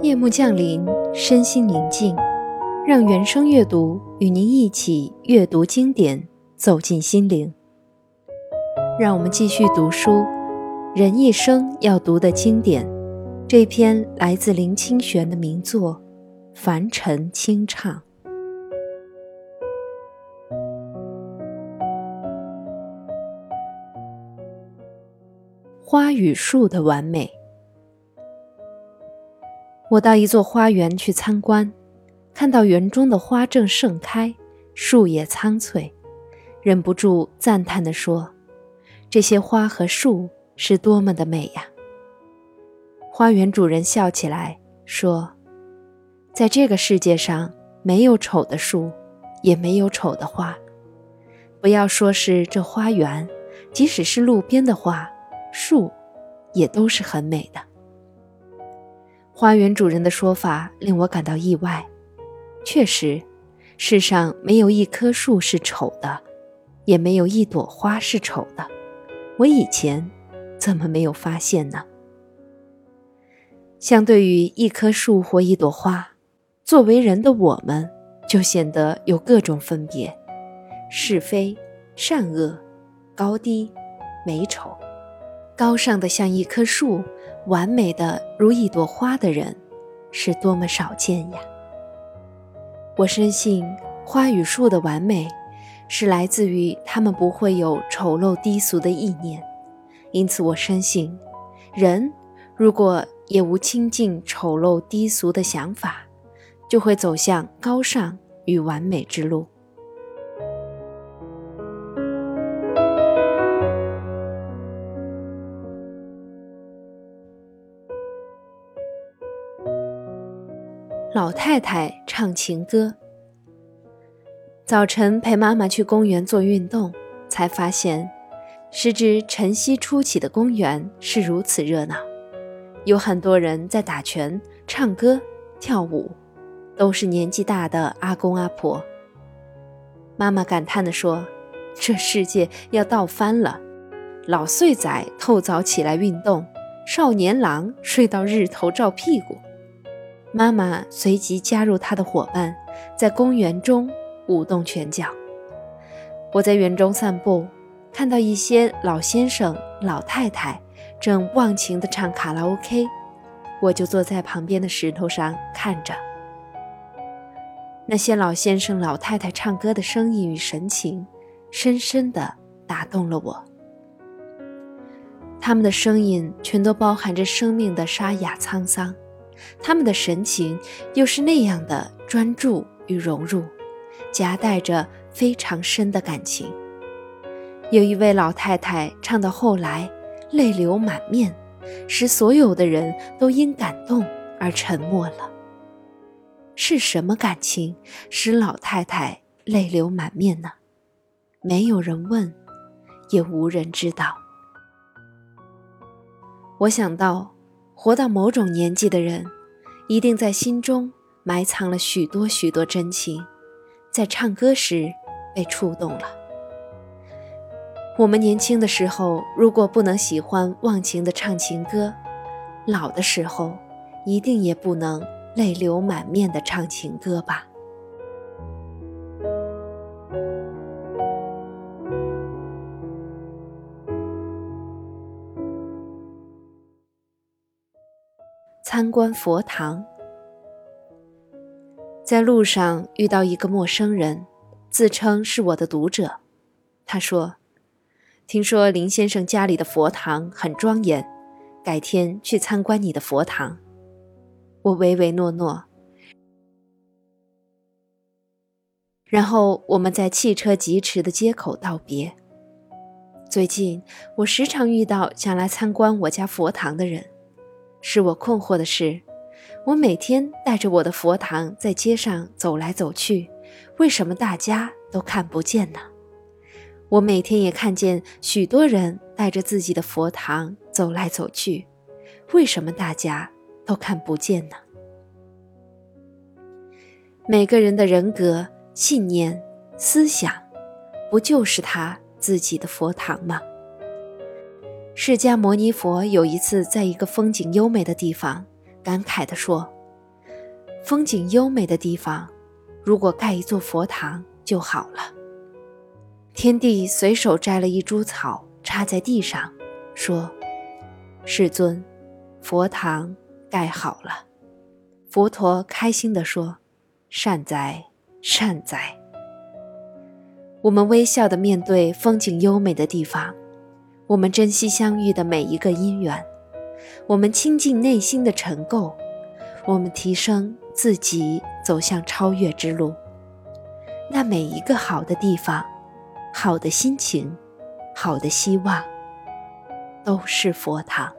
夜幕降临，身心宁静，让原声阅读与您一起阅读经典，走进心灵。让我们继续读书，人一生要读的经典。这篇来自林清玄的名作《凡尘清唱》。花与树的完美。我到一座花园去参观，看到园中的花正盛开，树叶苍翠，忍不住赞叹地说：“这些花和树是多么的美呀！”花园主人笑起来说：“在这个世界上，没有丑的树，也没有丑的花。不要说是这花园，即使是路边的花、树，也都是很美的。”花园主人的说法令我感到意外。确实，世上没有一棵树是丑的，也没有一朵花是丑的。我以前怎么没有发现呢？相对于一棵树或一朵花，作为人的我们就显得有各种分别：是非、善恶、高低、美丑。高尚的像一棵树。完美的如一朵花的人，是多么少见呀！我深信花与树的完美，是来自于他们不会有丑陋低俗的意念。因此，我深信，人如果也无亲近丑陋低俗的想法，就会走向高尚与完美之路。老太太唱情歌。早晨陪妈妈去公园做运动，才发现，时值晨曦初起的公园是如此热闹，有很多人在打拳、唱歌、跳舞，都是年纪大的阿公阿婆。妈妈感叹地说：“这世界要倒翻了，老岁仔透早起来运动，少年郎睡到日头照屁股。”妈妈随即加入她的伙伴，在公园中舞动拳脚。我在园中散步，看到一些老先生、老太太正忘情地唱卡拉 OK，我就坐在旁边的石头上看着。那些老先生、老太太唱歌的声音与神情，深深地打动了我。他们的声音全都包含着生命的沙哑沧桑。他们的神情又是那样的专注与融入，夹带着非常深的感情。有一位老太太唱到后来，泪流满面，使所有的人都因感动而沉默了。是什么感情使老太太泪流满面呢？没有人问，也无人知道。我想到。活到某种年纪的人，一定在心中埋藏了许多许多真情，在唱歌时被触动了。我们年轻的时候，如果不能喜欢忘情的唱情歌，老的时候，一定也不能泪流满面的唱情歌吧。参观佛堂，在路上遇到一个陌生人，自称是我的读者。他说：“听说林先生家里的佛堂很庄严，改天去参观你的佛堂。”我唯唯诺诺。然后我们在汽车疾驰的街口道别。最近我时常遇到想来参观我家佛堂的人。使我困惑的是，我每天带着我的佛堂在街上走来走去，为什么大家都看不见呢？我每天也看见许多人带着自己的佛堂走来走去，为什么大家都看不见呢？每个人的人格、信念、思想，不就是他自己的佛堂吗？释迦牟尼佛有一次在一个风景优美的地方，感慨地说：“风景优美的地方，如果盖一座佛堂就好了。天帝随手摘了一株草插在地上，说：“世尊，佛堂盖好了。”佛陀开心地说：“善哉，善哉。”我们微笑地面对风景优美的地方，我们珍惜相遇的每一个因缘，我们清净内心的尘垢，我们提升自己，走向超越之路。那每一个好的地方，好的心情，好的希望，都是佛堂。